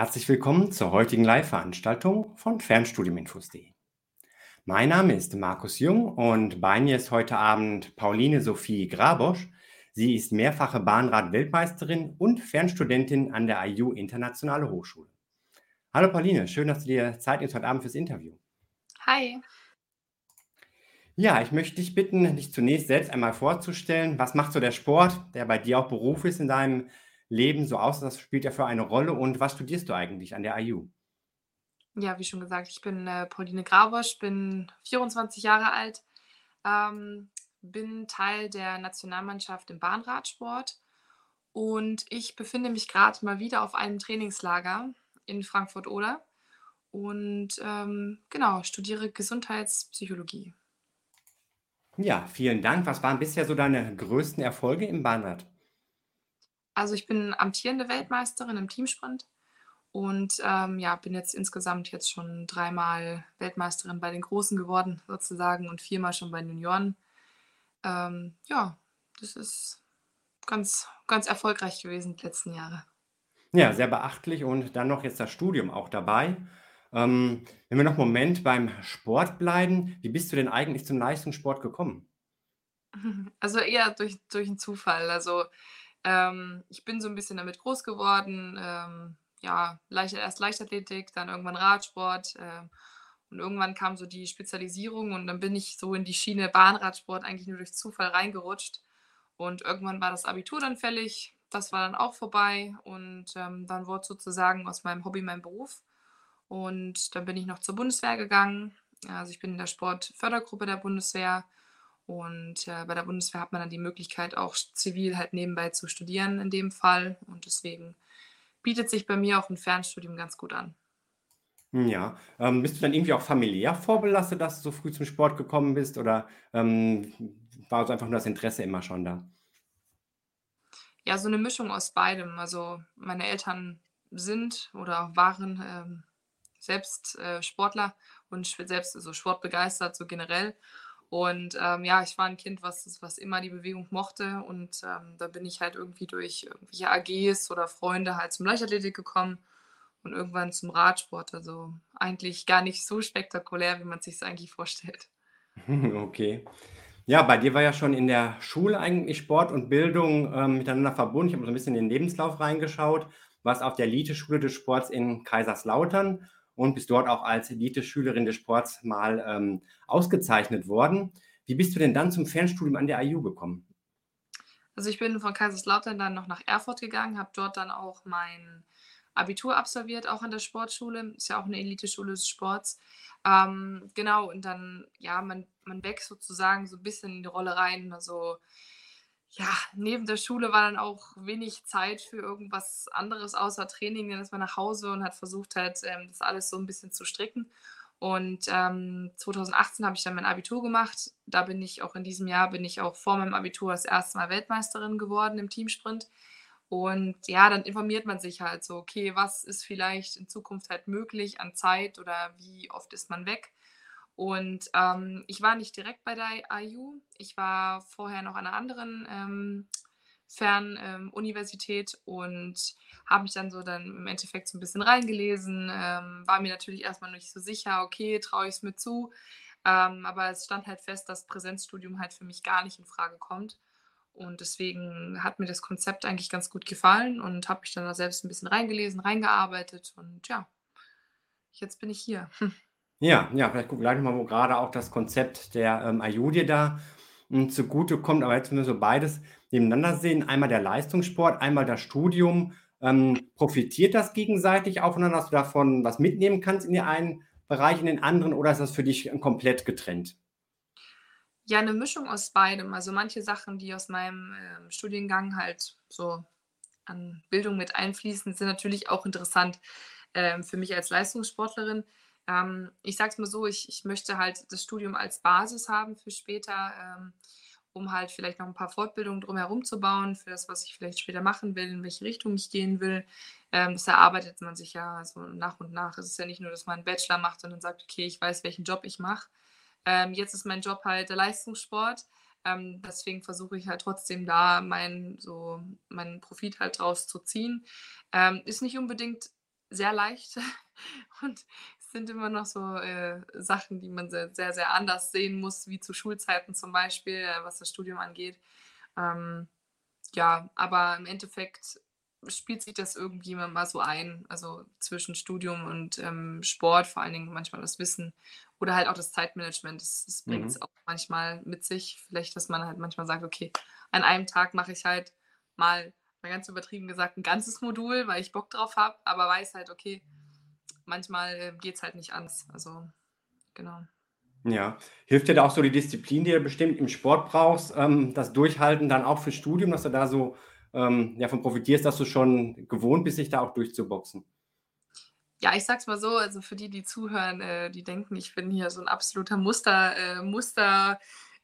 Herzlich willkommen zur heutigen Live-Veranstaltung von Fernstudiuminfos.de. Mein Name ist Markus Jung und bei mir ist heute Abend Pauline Sophie Grabosch. Sie ist mehrfache Bahnrad-Weltmeisterin und Fernstudentin an der IU Internationale Hochschule. Hallo Pauline, schön, dass du dir Zeit nimmst heute Abend fürs Interview. Hi. Ja, ich möchte dich bitten, dich zunächst selbst einmal vorzustellen. Was macht so der Sport, der bei dir auch Beruf ist in deinem Leben so aus? Das spielt ja für eine Rolle. Und was studierst du eigentlich an der IU? Ja, wie schon gesagt, ich bin äh, Pauline Grabosch, bin 24 Jahre alt, ähm, bin Teil der Nationalmannschaft im Bahnradsport und ich befinde mich gerade mal wieder auf einem Trainingslager in Frankfurt-Oder und ähm, genau, studiere Gesundheitspsychologie. Ja, vielen Dank. Was waren bisher so deine größten Erfolge im Bahnrad? Also ich bin amtierende Weltmeisterin im Teamsprint und ähm, ja, bin jetzt insgesamt jetzt schon dreimal Weltmeisterin bei den Großen geworden, sozusagen, und viermal schon bei den Junioren. Ähm, ja, das ist ganz, ganz erfolgreich gewesen die letzten Jahre. Ja, sehr beachtlich und dann noch jetzt das Studium auch dabei. Ähm, wenn wir noch einen Moment beim Sport bleiben, wie bist du denn eigentlich zum Leistungssport gekommen? Also eher durch, durch einen Zufall. Also ähm, ich bin so ein bisschen damit groß geworden. Ähm, ja, leicht, erst Leichtathletik, dann irgendwann Radsport. Ähm, und irgendwann kam so die Spezialisierung und dann bin ich so in die Schiene Bahnradsport eigentlich nur durch Zufall reingerutscht. Und irgendwann war das Abitur dann fällig. Das war dann auch vorbei und ähm, dann wurde sozusagen aus meinem Hobby mein Beruf. Und dann bin ich noch zur Bundeswehr gegangen. Also ich bin in der Sportfördergruppe der Bundeswehr. Und äh, bei der Bundeswehr hat man dann die Möglichkeit, auch zivil halt nebenbei zu studieren in dem Fall. Und deswegen bietet sich bei mir auch ein Fernstudium ganz gut an. Ja, ähm, bist du dann irgendwie auch familiär vorbelastet, dass du so früh zum Sport gekommen bist oder ähm, war so einfach nur das Interesse immer schon da? Ja, so eine Mischung aus beidem. Also meine Eltern sind oder waren ähm, selbst äh, Sportler und selbst so sportbegeistert, so generell. Und ähm, ja, ich war ein Kind, was, was immer die Bewegung mochte. Und ähm, da bin ich halt irgendwie durch irgendwelche AGs oder Freunde halt zum Leichtathletik gekommen und irgendwann zum Radsport. Also eigentlich gar nicht so spektakulär, wie man sich es eigentlich vorstellt. Okay. Ja, bei dir war ja schon in der Schule eigentlich Sport und Bildung ähm, miteinander verbunden. Ich habe so ein bisschen in den Lebenslauf reingeschaut. Warst auf der Elite-Schule des Sports in Kaiserslautern und bist dort auch als Elite-Schülerin des Sports mal ähm, ausgezeichnet worden. Wie bist du denn dann zum Fernstudium an der IU gekommen? Also ich bin von Kaiserslautern dann noch nach Erfurt gegangen, habe dort dann auch mein Abitur absolviert, auch an der Sportschule. Ist ja auch eine Elite-Schule des Sports. Ähm, genau, und dann, ja, man, man wächst sozusagen so ein bisschen in die Rolle rein. Also ja, neben der Schule war dann auch wenig Zeit für irgendwas anderes außer Training. Dann ist man nach Hause und hat versucht halt, ähm, das alles so ein bisschen zu stricken. Und ähm, 2018 habe ich dann mein Abitur gemacht. Da bin ich auch in diesem Jahr, bin ich auch vor meinem Abitur das erste Mal Weltmeisterin geworden im Teamsprint. Und ja, dann informiert man sich halt so, okay, was ist vielleicht in Zukunft halt möglich an Zeit oder wie oft ist man weg? Und ähm, ich war nicht direkt bei der IU. Ich war vorher noch an einer anderen ähm, Fernuniversität ähm, und habe mich dann so dann im Endeffekt so ein bisschen reingelesen. Ähm, war mir natürlich erstmal nicht so sicher, okay, traue ich es mir zu. Ähm, aber es stand halt fest, dass Präsenzstudium halt für mich gar nicht in Frage kommt. Und deswegen hat mir das Konzept eigentlich ganz gut gefallen und habe mich dann da selbst ein bisschen reingelesen, reingearbeitet und ja, jetzt bin ich hier. Ja, ja, vielleicht gucken wir gleich mal, wo gerade auch das Konzept der, ähm, Ayodhya da, hm, zugutekommt. Aber jetzt, wenn wir so beides nebeneinander sehen, einmal der Leistungssport, einmal das Studium, ähm, profitiert das gegenseitig aufeinander, dass du davon was mitnehmen kannst in den einen Bereich, in den anderen, oder ist das für dich, komplett getrennt? Ja, eine Mischung aus beidem. Also, manche Sachen, die aus meinem, ähm, Studiengang halt so an Bildung mit einfließen, sind natürlich auch interessant, ähm, für mich als Leistungssportlerin. Ähm, ich sage es mal so, ich, ich möchte halt das Studium als Basis haben für später, ähm, um halt vielleicht noch ein paar Fortbildungen drumherum zu bauen, für das, was ich vielleicht später machen will, in welche Richtung ich gehen will. Ähm, das erarbeitet man sich ja so nach und nach. Es ist ja nicht nur, dass man einen Bachelor macht und dann sagt, okay, ich weiß, welchen Job ich mache. Ähm, jetzt ist mein Job halt der Leistungssport. Ähm, deswegen versuche ich halt trotzdem da mein so meinen Profit halt draus zu ziehen. Ähm, ist nicht unbedingt sehr leicht und sind immer noch so, äh, Sachen, die man sehr, sehr, sehr anders sehen muss, wie zu Schulzeiten zum Beispiel, äh, was das Studium angeht. Ähm, ja, aber im Endeffekt spielt sich das irgendwie immer mal so ein, also zwischen Studium und, ähm, Sport, vor allen Dingen manchmal das Wissen oder halt auch das Zeitmanagement. Das das bringt's Mhm. auch manchmal mit sich. Vielleicht, dass man halt manchmal sagt: „Okay, an einem Tag mache ich halt mal, mal ganz übertrieben gesagt, ein ganzes Modul, weil ich Bock drauf habe“, aber weiß halt, okay, manchmal, äh, geht's halt nicht anders. Also, genau. Ja. Hilft dir da auch so die Disziplin, die du bestimmt im Sport brauchst, ähm, das Durchhalten dann auch fürs Studium, dass du da so, ähm, ja, von profitierst, dass du schon gewohnt bist, dich da auch durchzuboxen? Ja, ich sage es mal so, also für die, die zuhören, äh, die denken, ich bin hier so 'n absoluter Muster äh, Muster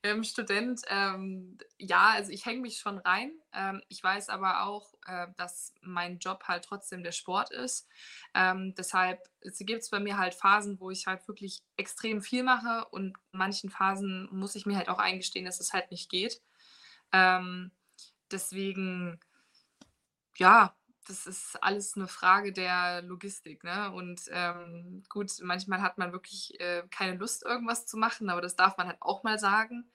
ähm, Student. Ähm, ja, also ich hänge mich schon rein. Ähm, ich weiß aber auch, äh, dass mein Job halt trotzdem der Sport ist. Ähm, deshalb es gibt's bei mir halt Phasen, wo ich halt wirklich extrem viel mache und manchen Phasen muss ich mir halt auch eingestehen, dass es halt nicht geht. Ähm, deswegen ja, das ist alles 'ne Frage der Logistik, ne? Und, ähm, gut, manchmal hat man wirklich, äh, keine Lust, irgendwas zu machen, aber das darf man halt auch mal sagen.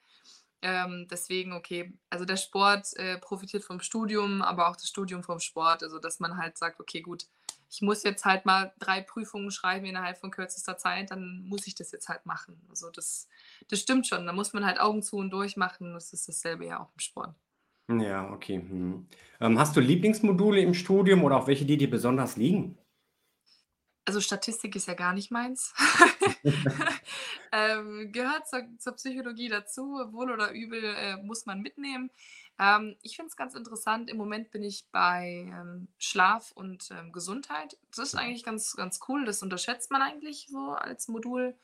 Ähm, deswegen, okay, also der Sport, äh, profitiert vom Studium, aber auch das Studium vom Sport. Also, dass man halt sagt: „Okay, gut, ich muss jetzt halt mal 3 Prüfungen schreiben innerhalb von kürzester Zeit, dann muss ich das jetzt halt machen.“ Also, das das stimmt schon. Da muss man halt Augen zu und durch machen. Das ist dasselbe ja auch im Sport. Ja, okay, mhm. Ähm, hast du Lieblingsmodule im Studium oder auch welche, die dir besonders liegen? Also, Statistik ist ja gar nicht meins. Ähm, gehört zur zur Psychologie dazu, wohl oder übel, äh, muss man mitnehmen. Ähm, ich finde es ganz interessant, im Moment bin ich bei, ähm, Schlaf und, ähm, Gesundheit. Das ist Mhm. eigentlich ganz ganz cool. Das unterschätzt man eigentlich so als Modul.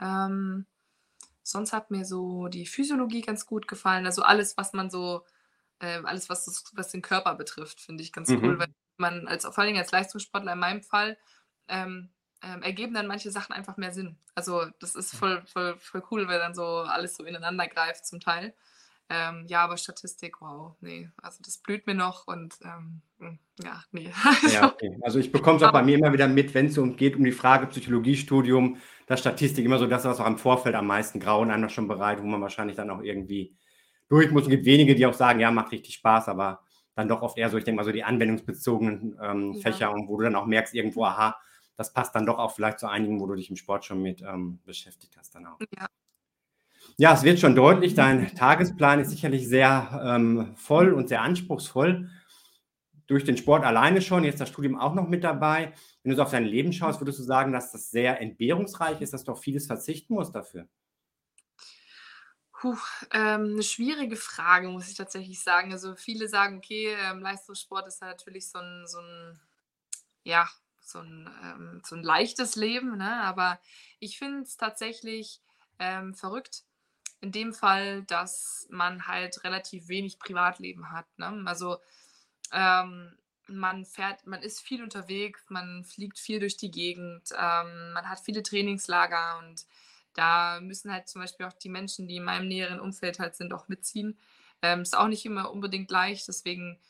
Ähm, sonst hat mir so die Physiologie ganz gut gefallen. Also, alles, was man so äh, alles, was das was den Körper betrifft, finde ich ganz cool, weil Mhm. man als vor allen Dingen als Leistungssportler in meinem Fall, ähm, ähm, ergeben dann manche Sachen einfach mehr Sinn. Also, das ist voll voll voll cool, weil dann so alles so ineinander greift zum Teil. Ähm, ja, aber Statistik, wow, ne, also das blüht mir noch und, ähm, hm, ja, ne. Ja, Also, okay. Also, ich bekomme es auch bei mir immer wieder mit, wenn's so um geht um die Frage Psychologiestudium, da Statistik immer so das, was auch im Vorfeld am meisten Grauen einem schon bereitet, wo man wahrscheinlich dann auch irgendwie durch muss. Es gibt wenige, die auch sagen: „Ja, macht richtig Spaß“, aber dann doch oft eher so ich denke mal so die anwendungsbezogenen, ähm, Ja. Fächer und wo du dann auch merkst irgendwo, aha, das passt dann doch auch vielleicht zu einigen, wo du dich im Sport schon mit, ähm, beschäftigt hast dann auch. Ja. Ja, es wird schon deutlich, dein Tagesplan ist sicherlich sehr, ähm, voll und sehr anspruchsvoll. Durch den Sport alleine schon, jetzt das Studium auch noch mit dabei. Wenn du so auf dein Leben schaust, würdest du sagen, dass das sehr entbehrungsreich ist, dass du auf vieles verzichten musst dafür? Puh, ähm, 'ne schwierige Frage, muss ich tatsächlich sagen. Also, viele sagen: „Okay, ähm, Leistungssport ist natürlich so 'n so 'n ja, so 'n ähm, so 'n leichtes Leben“, ne? Aber ich finde es tatsächlich, ähm, verrückt in dem Fall, dass man halt relativ wenig Privatleben hat, ne? Also, ähm, man fährt man ist viel unterwegs, man fliegt viel durch die Gegend, ähm, man hat viele Trainingslager und da müssen halt zum Beispiel auch die Menschen, die in meinem näheren Umfeld halt sind, auch mitziehen. Ähm, ist auch nicht immer unbedingt leicht, deswegen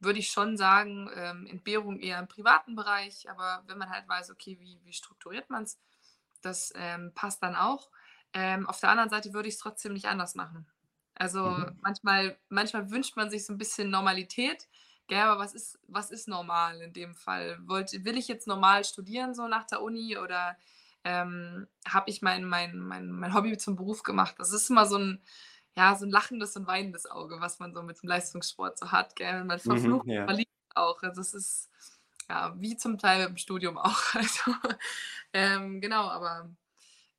würde ich schon sagen, ähm, Entbehrung eher im privaten Bereich, aber wenn man halt weiß, okay, wie wie strukturiert man's, das, ähm, passt dann auch. Ähm, auf der anderen Seite würde ich's trotzdem nicht anders machen. Also, Mhm. manchmal manchmal wünscht man sich so 'n bisschen Normalität, gell, aber was ist was ist normal in dem Fall? Wollte will ich jetzt normal studieren so nach der Uni oder, ähm, habe ich mein mein mein mein Hobby zum Beruf gemacht? Das ist immer so 'n ja, so 'n lachendes und weinendes Auge, was man so mit dem Leistungssport so hat, gell? Man Mhm, verflucht ja. man liebt auch. Also, es ist, ja, wie zum Teil im Studium auch. Also, ähm, genau, aber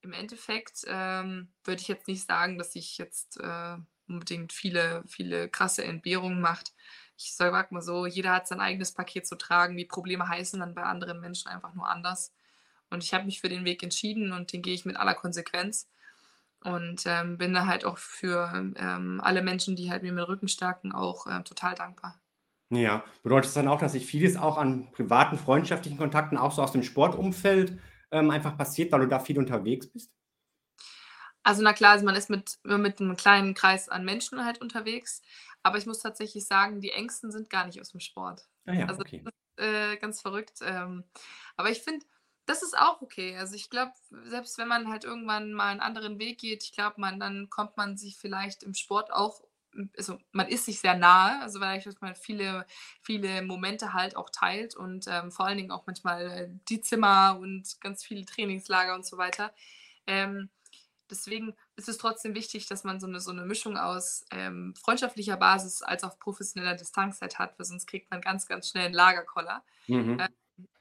im Endeffekt, ähm, würde ich jetzt nicht sagen, dass ich jetzt, äh, unbedingt viele viele krasse Entbehrungen macht. Ich sage mal so, jeder hat sein eigenes Paket zu tragen. Die Probleme heißen dann bei anderen Menschen einfach nur anders. Und ich habe mich für den Weg entschieden und den gehe ich mit aller Konsequenz und, ähm, bin da halt auch für, ähm, alle Menschen, die halt mir den Rücken stärken, auch, äh, total dankbar. Ja. Bedeutet das dann auch, dass sich vieles auch an privaten, freundschaftlichen Kontakten auch so aus dem Sportumfeld, ähm, einfach passiert, weil du da viel unterwegs bist? Also, na klar, also man ist mit mit 'nem kleinen Kreis an Menschen halt unterwegs, aber ich muss tatsächlich sagen, die Engsten sind gar nicht aus'm Sport. Ah ja, Also, okay. das ist, äh, ganz verrückt, ähm, aber ich finde, das ist auch okay. Also, ich glaube, selbst wenn man halt irgendwann mal 'n anderen Weg geht, ich glaube, man dann kommt man sich vielleicht im Sport auch hm, also, man ist sich sehr nahe, also, weil dass man viele viele Momente halt auch teilt und, ähm, vor allen Dingen auch manchmal, äh, die Zimmer und ganz viele Trainingslager und so weiter. Ähm, deswegen ist es trotzdem wichtig, dass man so 'ne so 'ne Mischung aus, ähm, freundschaftlicher Basis als auch professioneller Distanz halt hat, weil sonst kriegt man ganz, ganz schnell 'n Lagerkoller. Mhm.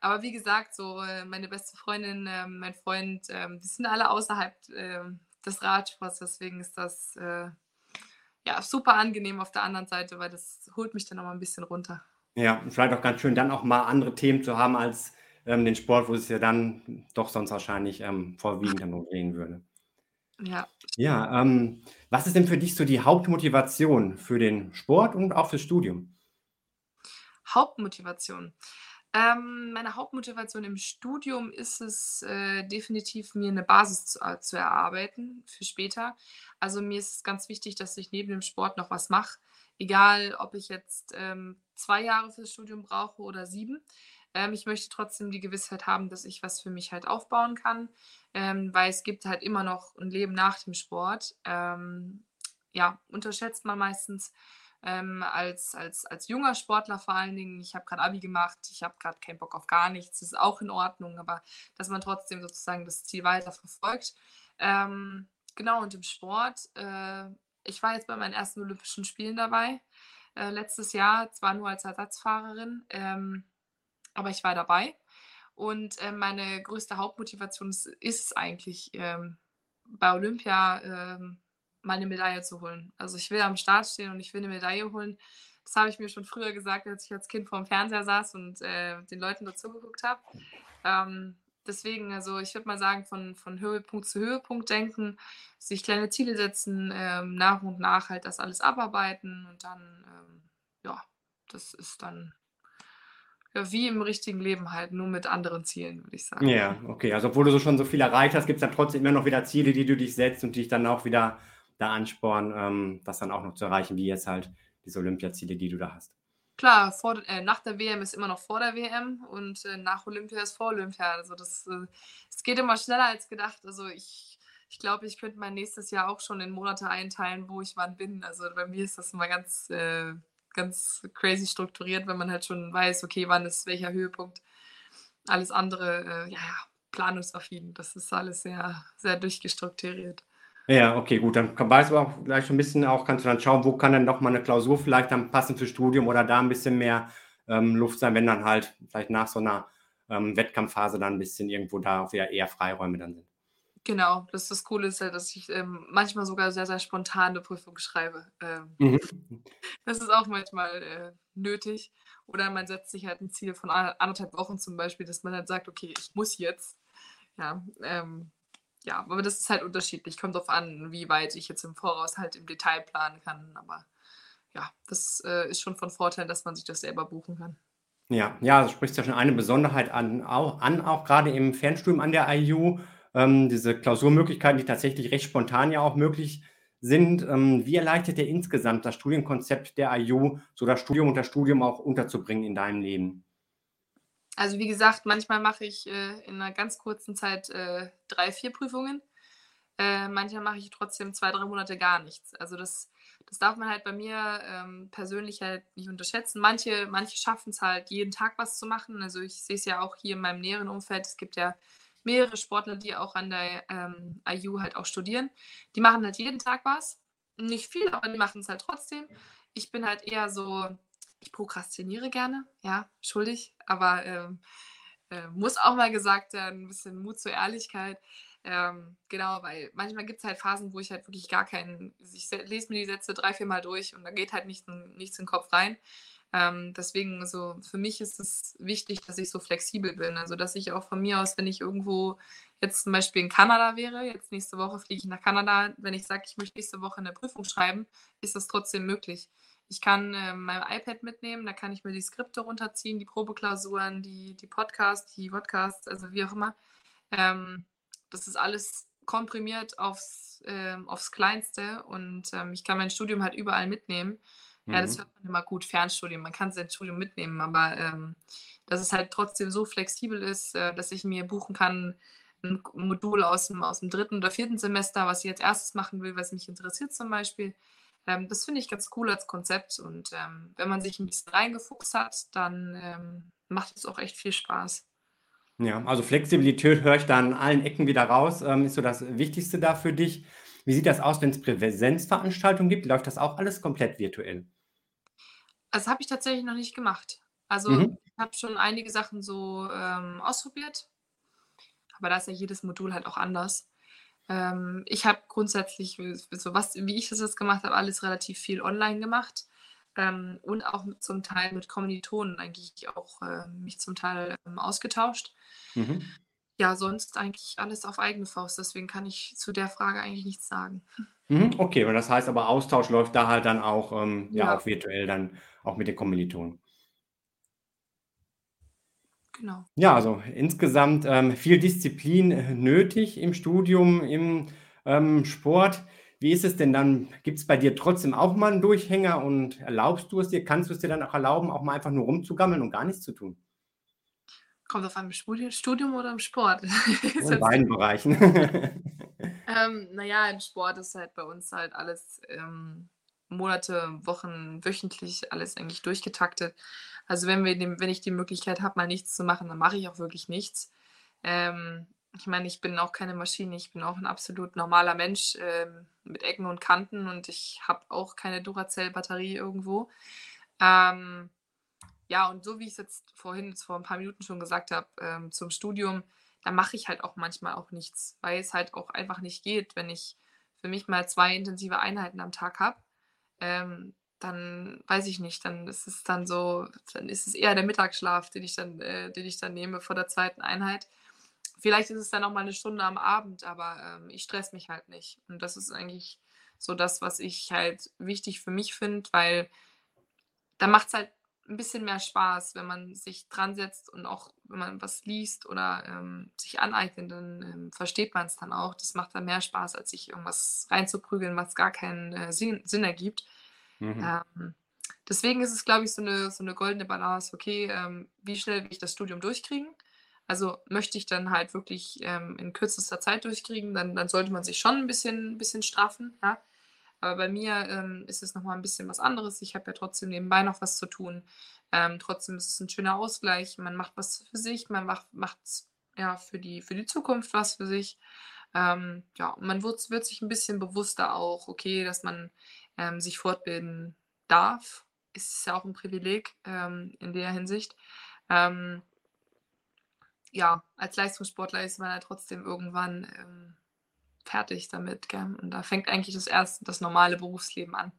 Aber wie gesagt, so, äh, meine beste Freundin, ähm, mein Freund, ähm, die sind alle außerhalb, ähm, des Radsports, deswegen ist das, äh, ja, super angenehm auf der anderen Seite, weil das holt mich dann noch mal 'n bisschen runter. Ja, und vielleicht auch ganz schön, dann auch mal andere Themen zu haben als, ähm, den Sport, wo es ja dann doch sonst wahrscheinlich, ähm, vorwiegend dann nur drehen würde. Ja. Ja, ähm, was ist denn für dich so die Hauptmotivation für den Sport und auch fürs Studium? Hauptmotivation. Ähm, meine Hauptmotivation im Studium ist es, äh, definitiv, mir 'ne Basis zu a zu erarbeiten für später. Also, mir ist es ganz wichtig, dass ich neben dem Sport noch was mache, egal ob ich jetzt, ähm, 2 Jahre fürs Studium brauche oder 7. Ähm, ich möchte trotzdem die Gewissheit haben, dass ich was für mich halt aufbauen kann, ähm, weil es gibt halt immer noch 'n Leben nach dem Sport. Ähm, ja, unterschätzt man meistens, ähm, als als als junger Sportler vor allen Dingen. Ich habe grad Abi gemacht, ich habe grad keinen Bock auf gar nichts, ist auch in Ordnung, aber dass man trotzdem sozusagen das Ziel weiterverfolgt. Ähm, genau, und im Sport, äh ich war jetzt bei meinen ersten Olympischen Spielen dabei, äh, letztes Jahr, zwar nur als Ersatzfahrerin, ähm, aber ich war dabei und, ähm, meine größte Hauptmotivation ist ist eigentlich, ähm, bei Olympia, ähm, mal 'ne Medaille zu holen. Also, ich will am Start stehen und ich will 'ne Medaille holen. Das habe ich mir schon früher gesagt, als ich als Kind vorm Fernseher saß und, äh, den Leuten da zugeguckt habe. Ähm, deswegen, also, ich würde mal sagen, von von Höhepunkt zu Höhepunkt denken, sich kleine Ziele setzen, ähm, nach und nach halt das alles abarbeiten und dann, ähm, ja, das ist dann ja, wie im richtigen Leben halt, nur mit anderen Zielen, würde ich sagen. Ja, okay. Also, obwohl du so schon so viel erreicht hast, gibt's dann trotzdem immer noch wieder Ziele, die du dich setzt und die dich dann auch wieder da anspornen, ähm, das dann auch noch zu erreichen, wie jetzt halt diese Olympiaziele, die du da hast. Klar, vor äh, nach der WM ist immer noch vor der WM und, äh, nach Olympia ist vor Olympia. Also, das, äh es geht immer schneller als gedacht. Also, ich ich glaube, ich könnte mein nächstes Jahr auch schon in Monate einteilen, wo ich wann bin. Also, bei mir ist das immer ganz, äh ganz crazy strukturiert, wenn man halt schon weiß, okay, wann ist welcher Höhepunkt. Alles andere, äh, ja, planungsaffin. Das ist alles sehr, sehr durchgestrukturiert. Ja, okay, gut, dann weißt du auch gleich schon 'n bisschen auch kannst du dann schauen, wo kann denn noch mal 'ne Klausur vielleicht dann passen fürs Studium oder da 'n bisschen mehr, ähm, Luft sein, wenn dann halt vielleicht nach so 'ner, ähm, Wettkampfphase dann 'n bisschen irgendwo da auch wieder eher Freiräume dann sind. Genau, das das Coole ist ja, dass ich, ähm, manchmal sogar sehr, sehr spontan 'ne Prüfung schreibe. Ähm, Mhm. das ist auch manchmal, äh, nötig. Oder man setzt sich halt 'n Ziel von a 1 1/2 Wochen zum Beispiel, dass man halt sagt: „Okay, ich muss jetzt.“ Ja, ähm, ja, aber das ist halt unterschiedlich. Kommt drauf an, wie weit ich jetzt im Voraus halt im Detail planen kann. Aber ja, das, äh, ist schon von Vorteil, dass man sich das selber buchen kann. Ja, ja, du sprichst ja schon eine Besonderheit an au an, auch grade im Fernstudium an der IU, ähm, diese Klausurmöglichkeiten, die tatsächlich recht spontan ja auch möglich sind. Ähm, wie erleichtert dir insgesamt das Studienkonzept der IU, so das Studium und das Studium auch unterzubringen in deinem Leben? Also, wie gesagt, manchmal mache ich, äh, in 'ner ganz kurzen Zeit, äh, 3, 4 Prüfungen. Äh, manchmal mache ich trotzdem 2, 3 Monate gar nichts. Also, das das darf man halt bei mir, ähm, persönlich halt nicht unterschätzen. Manche manche schaffen's halt, jeden Tag was zu machen. Also, ich sehe es ja auch hier in meinem näheren Umfeld. Es gibt ja mehrere Sportler, die auch an der, ähm, IU halt auch studieren. Die machen halt jeden Tag was. Nicht viel, aber die machen's halt trotzdem. Ich bin halt eher so ich prokrastiniere gerne, ja, schuldig, aber, ähm, äh, muss auch mal gesagt werden, 'n bisschen Mut zur Ehrlichkeit. Ähm, genau, weil manchmal gibt's halt Phasen, wo ich halt wirklich gar keinen ich se lese mir die Sätze 3, viermal durch und da geht halt nichts in nichts in 'n Kopf rein. Ähm, deswegen so für mich ist es wichtig, dass ich so flexibel bin. Also, dass ich auch von mir aus, wenn ich irgendwo jetzt zum Beispiel in Kanada wäre jetzt nächste Woche fliege ich nach Kanada, wenn ich sage, ich möchte nächste Woche 'ne Prüfung schreiben, ist das trotzdem möglich. Ich kann, ähm, mein iPad mitnehmen, da kann ich mir die Skripte runterziehen, die Probeklausuren, die die Podcasts, die Vodcasts, also wie auch immer. Ähm, das ist alles komprimiert aufs, ähm, aufs Kleinste und ähm, ich kann mein Studium halt überall mitnehmen. Ja, das Mhm. hört man immer gut, Fernstudium. Man kann sein Studium mitnehmen, aber ähm, dass es halt trotzdem so flexibel ist, äh, dass ich mir buchen kann, ein Modul aus dem, aus dem dritten oder vierten Semester, was ich als erstes machen will, was mich interessiert zum Beispiel. Ähm, das finde ich ganz cool als Konzept und ähm, wenn man sich ein bisschen reingefuchst hat, dann ähm, macht es auch echt viel Spaß. Ja, also Flexibilität höre ich da an allen Ecken wieder raus. Ähm, ist so das Wichtigste da für dich. Wie sieht das aus, wenn es Präsenzveranstaltungen gibt? Läuft das auch alles komplett virtuell? Das habe ich tatsächlich noch nicht gemacht. Also Mhm. ich habe schon einige Sachen so ähm, ausprobiert, aber da ist ja jedes Modul halt auch anders. Ähm, ich habe grundsätzlich, w so was wie ich das jetzt gemacht habe, alles relativ viel online gemacht, ähm, und auch mit zum Teil mit Kommilitonen eigentlich auch, ähm, mich zum Teil, ähm, ausgetauscht. Mhm. Ja, sonst eigentlich alles auf eigene Faust, deswegen kann ich zu der Frage eigentlich nichts sagen. Mhm. Okay, und das heißt aber, Austausch läuft da halt dann auch, ähm, ja, Ja, auch virtuell dann auch mit den Kommilitonen. Genau. Ja, also insgesamt ähm, viel Disziplin äh, nötig im Studium, im ähm, Sport. Wie ist es denn dann? Gibt es bei dir trotzdem auch mal einen Durchhänger und erlaubst du es dir, kannst du es dir dann auch erlauben, auch mal einfach nur rumzugammeln und gar nichts zu tun? Kommt auf Studi Studium oder im Sport? In beiden Bereichen. Ähm, na ja, im Sport ist halt bei uns halt alles, ähm, Monate, Wochen, wöchentlich alles eigentlich durchgetaktet. Also, wenn wir den wenn ich die Möglichkeit habe, mal nichts zu machen, dann mache ich auch wirklich nichts. Ähm, ich meine, ich bin auch keine Maschine, ich bin auch ein absolut normaler Mensch, ähm, mit Ecken und Kanten und ich habe auch keine Duracell-Batterie irgendwo. Ähm, ja, und so wie ich's jetzt vorhin vor ein paar Minuten schon gesagt habe, ähm, zum Studium, da mache ich halt auch manchmal auch nichts, weil es halt auch einfach nicht geht. Wenn ich für mich mal 2 intensive Einheiten am Tag habe, ähm, dann weiß ich nicht, dann ist es dann so dann ist es eher der Mittagsschlaf, den ich dann äh, den ich dann nehme vor der zweiten Einheit. Vielleicht ist es dann auch mal 'ne Stunde am Abend, aber, ähm, ich stresse mich halt nicht. Und das ist eigentlich so das, was ich halt wichtig für mich finde, weil da macht's halt 'n bisschen mehr Spaß, wenn man sich dran setzt und auch wenn man was liest oder, ähm, sich aneignet, dann, ähm, versteht man's dann auch. Das macht dann mehr Spaß, als sich irgendwas reinzuprügeln, was gar keinen, äh, Sinn Sinn ergibt. Mhm. Ähm, deswegen ist es, glaube ich, so 'ne so 'ne goldene Balance. Okay, ähm, wie schnell will ich das Studium durchkriegen? Also, möchte ich dann halt wirklich, ähm, in kürzester Zeit durchkriegen, dann dann sollte man sich schon 'n bisschen bisschen straffen, ja? Aber bei mir, ähm, ist es noch mal 'n bisschen was anderes. Ich habe ja trotzdem nebenbei noch was zu tun. Ähm, trotzdem ist es 'n schöner Ausgleich. Man macht was für sich, man macht macht's, ja, für die für die Zukunft was für sich. Ähm, ja, man wird wird sich 'n bisschen bewusster auch, okay, dass man, ähm, sich fortbilden darf. Ist ja auch 'n Privileg, ähm, in der Hinsicht. Ähm ja, als Leistungssportler ist man ja trotzdem irgendwann, ähm, fertig damit, gell? Und da fängt eigentlich das erst das normale Berufsleben an.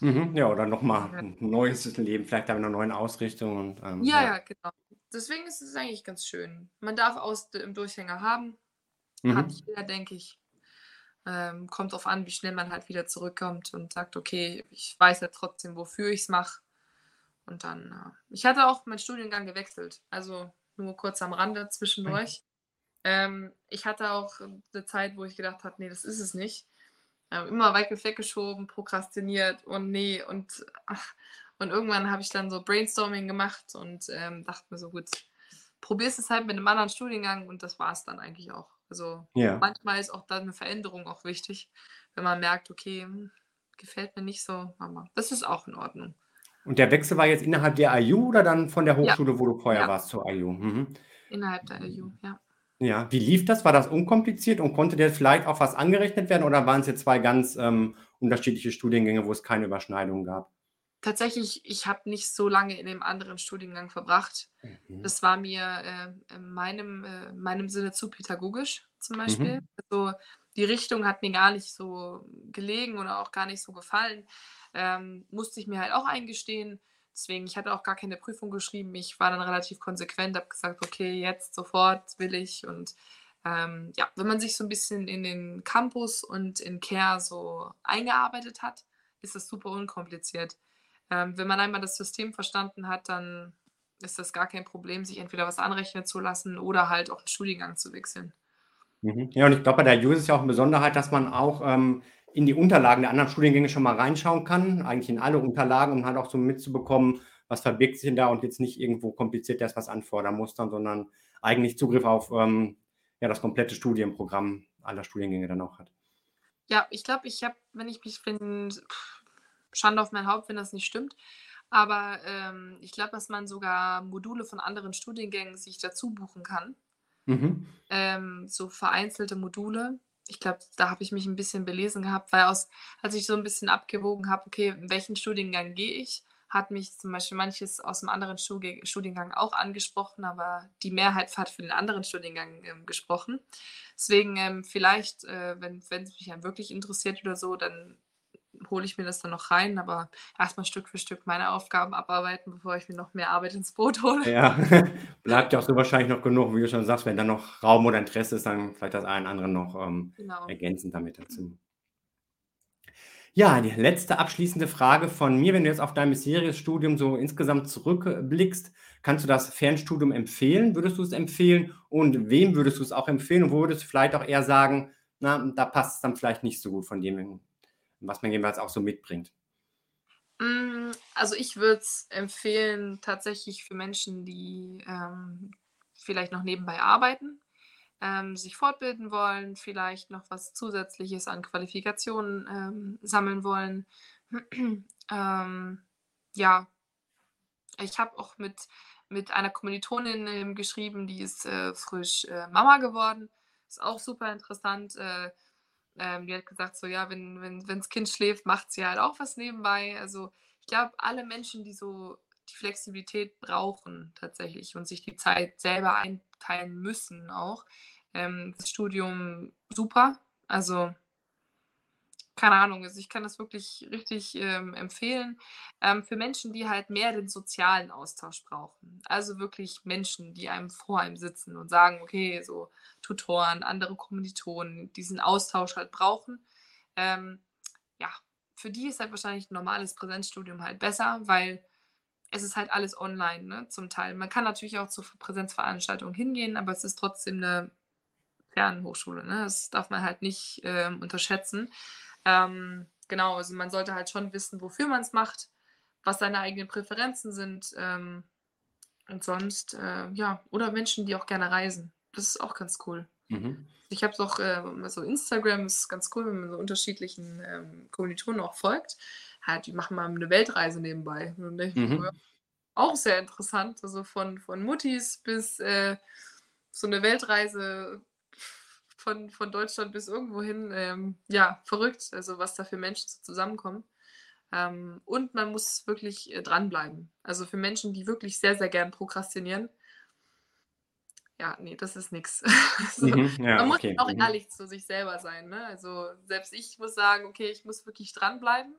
Mhm, ja, oder noch mal Ja. 'n neues Leben, vielleicht mit 'ner neuen Ausrichtung und, ähm, Ja, ja. ja, genau. Deswegen ist es eigentlich ganz schön. Man darf aus dem Durchhänger haben. Hat Mhm. jeder, denke ich. Ähm, kommt drauf an, wie schnell man halt wieder zurückkommt und sagt: „Okay, ich weiß ja trotzdem, wofür ich's mache.“ Und dann, äh ich hatte auch meinen Studiengang gewechselt, also nur kurz am Rande zwischendurch. Ähm, ich hatte auch 'ne Zeit, wo ich gedacht habe: „Ne, das ist es nicht.“ Ähm, immer weit weggeschoben, prokrastiniert und ne und ach, und irgendwann habe ich dann so Brainstorming gemacht und, ähm, dachte mir so: „Gut, probierst es halt mit 'nem anderen Studiengang“ und das war's dann eigentlich auch. Also, Ja. manchmal ist auch dann 'ne Veränderung auch wichtig, wenn man merkt: „Okay, hm, gefällt mir nicht so“, aber das ist auch in Ordnung. Und der Wechsel war jetzt innerhalb der IU oder dann von der Ja. Hochschule, wo du vorher Ja. warst, zur IU? Mhm. Innerhalb der IU, ja. Ja, wie lief das? War das unkompliziert und konnte dir vielleicht auch was angerechnet werden oder waren's jetzt 2 ganz, ähm, unterschiedliche Studiengänge, wo es keine Überschneidung gab? Tatsächlich, ich habe nicht so lange in dem anderen Studiengang verbracht. Mhm. Das war mir, äh, in meinem äh, in meinem Sinne zu pädagogisch zum Beispiel. Mhm. Also, die Richtung hat mir gar nicht so gelegen oder auch gar nicht so gefallen. Ähm, musste ich mir halt auch eingestehen. Deswegen, ich hatte auch gar keine Prüfung geschrieben. Ich war dann relativ konsequent, habe gesagt: „Okay, jetzt sofort will ich“ und, ähm, ja, wenn man sich so 'n bisschen in den Campus und in Care so eingearbeitet hat, ist das super unkompliziert. Ähm, wenn man einmal das System verstanden hat, dann ist das gar kein Problem, sich entweder was anrechnen zu lassen oder halt auch 'n Studiengang zu wechseln. Mhm. Ja, und ich glaube, bei der IU ist ja auch eine Besonderheit, dass man auch ähm, in die Unterlagen der anderen Studiengänge schon mal reinschauen kann, eigentlich in alle Unterlagen, um halt auch so mitzubekommen, was verbirgt sich denn da und jetzt nicht irgendwo kompliziert erst was anfordern muss, dann, sondern eigentlich Zugriff auf ähm, ja, das komplette Studienprogramm aller Studiengänge dann auch hat. Ja, ich glaube, ich habe, wenn ich mich bin, Schande auf mein Haupt, wenn das nicht stimmt, aber ähm, ich glaube, dass man sogar Module von anderen Studiengängen sich dazu buchen kann. Mhm. Ähm, so vereinzelte Module. Ich glaube, da habe ich mich ein bisschen belesen gehabt, weil aus, als ich so ein bisschen abgewogen habe, okay, welchen Studiengang gehe ich, hat mich zum Beispiel manches aus einem anderen Studiengang auch angesprochen, aber die Mehrheit hat für den anderen Studiengang ähm, gesprochen. Deswegen ähm, vielleicht, äh, wenn es mich ja wirklich interessiert oder so, dann hole ich mir das dann noch rein, aber erstmal Stück für Stück meine Aufgaben abarbeiten, bevor ich mir noch mehr Arbeit ins Boot hole. Ja, bleibt ja auch so wahrscheinlich noch genug, wie du schon sagst, wenn da noch Raum oder Interesse ist, dann vielleicht das einen anderen noch ähm, genau. ergänzend damit dazu. Ja, die letzte abschließende Frage von mir, wenn du jetzt auf dein bisheriges Studium so insgesamt zurückblickst, kannst du das Fernstudium empfehlen? Würdest du es empfehlen? Und wem würdest du es auch empfehlen? Und wo würdest du vielleicht auch eher sagen, na, da passt es dann vielleicht nicht so gut von dem, was man jeweils auch so mitbringt? Mm, also ich würde es empfehlen tatsächlich für Menschen, die ähm, vielleicht noch nebenbei arbeiten ähm, sich fortbilden wollen, vielleicht noch was Zusätzliches an Qualifikationen ähm, sammeln wollen. ähm, ja, ich habe auch mit, mit einer Kommilitonin ähm, geschrieben, die ist äh, frisch äh, Mama geworden. Ist auch super interessant. Äh, ähm, die hat gesagt, so ja, wenn, wenn, wenn das Kind schläft, macht sie halt auch was nebenbei. Also ich glaube, alle Menschen, die so die Flexibilität brauchen tatsächlich und sich die Zeit selber einteilen müssen auch, ähm, das Studium super. Also keine Ahnung, also ich kann das wirklich richtig ähm, empfehlen. Ähm, für Menschen, die halt mehr den sozialen Austausch brauchen. Also wirklich Menschen, die einem vor einem sitzen und sagen, okay, so Tutoren, andere Kommilitonen, diesen Austausch halt brauchen. Ähm, ja, für die ist halt wahrscheinlich ein normales Präsenzstudium halt besser, weil es ist halt alles online, ne, zum Teil. Man kann natürlich auch zur Präsenzveranstaltung hingehen, aber es ist trotzdem eine Fernhochschule. Ne? Das darf man halt nicht ähm, unterschätzen. Ähm, genau, also man sollte halt schon wissen, wofür man es macht, was seine eigenen Präferenzen sind. Ähm, und sonst, äh, ja, oder Menschen, die auch gerne reisen. Das ist auch ganz cool. Mhm. Ich habe es auch, äh, so Instagram ist ganz cool, wenn man so unterschiedlichen ähm, Kommilitonen auch folgt. Halt, die machen mal eine Weltreise nebenbei. Mhm. Auch sehr interessant. Also von, von Muttis bis äh, so eine Weltreise von, von Deutschland bis irgendwo hin, ähm, ja, verrückt, also was da für Menschen zusammenkommen. Ähm, und man muss wirklich äh, dranbleiben. Also für Menschen, die wirklich sehr, sehr gern prokrastinieren, ja, nee, das ist nichts. so, mhm, ja, man muss okay. auch mhm. ehrlich zu sich selber sein. Ne? Also selbst ich muss sagen, okay, ich muss wirklich dranbleiben.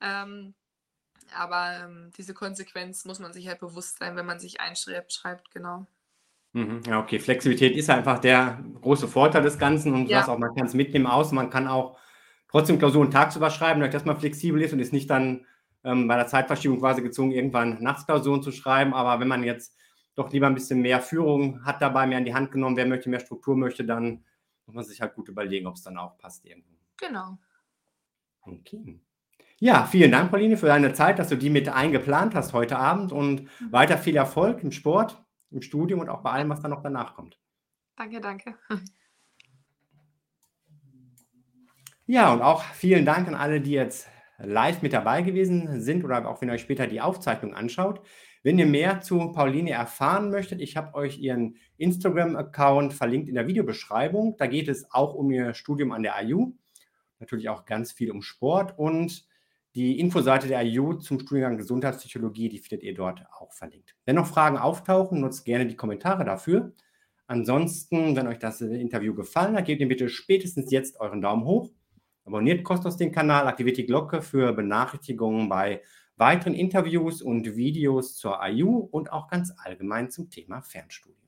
Ähm, aber ähm, diese Konsequenz muss man sich halt bewusst sein, wenn man sich einschreibt, genau. Mhm. Ja, okay. Flexibilität ist einfach der große Vorteil des Ganzen und ja. auch, man kann es mitnehmen aus, man kann auch trotzdem Klausuren tagsüber schreiben, dadurch, dass man flexibel ist und ist nicht dann ähm, bei der Zeitverschiebung quasi gezwungen, irgendwann Nachtsklausuren zu schreiben. Aber wenn man jetzt doch lieber ein bisschen mehr Führung hat dabei, mehr in die Hand genommen, wer möchte mehr Struktur möchte, dann muss man sich halt gut überlegen, ob es dann auch passt irgendwo. Genau. Okay. Ja, vielen Dank, Pauline, für deine Zeit, dass du die mit eingeplant hast heute Abend und mhm. weiter viel Erfolg im Sport im Studium und auch bei allem, was dann noch danach kommt. Danke, danke. Ja, und auch vielen Dank an alle, die jetzt live mit dabei gewesen sind oder auch wenn ihr euch später die Aufzeichnung anschaut. Wenn ihr mehr zu Pauline erfahren möchtet, ich habe euch ihren Instagram-Account verlinkt in der Videobeschreibung. Da geht es auch um ihr Studium an der IU, natürlich auch ganz viel um Sport und die Infoseite der IU zum Studiengang Gesundheitspsychologie, die findet ihr dort auch verlinkt. Wenn noch Fragen auftauchen, nutzt gerne die Kommentare dafür. Ansonsten, wenn euch das Interview gefallen hat, gebt ihr bitte spätestens jetzt euren Daumen hoch. Abonniert kostenlos den Kanal, aktiviert die Glocke für Benachrichtigungen bei weiteren Interviews und Videos zur IU und auch ganz allgemein zum Thema Fernstudium.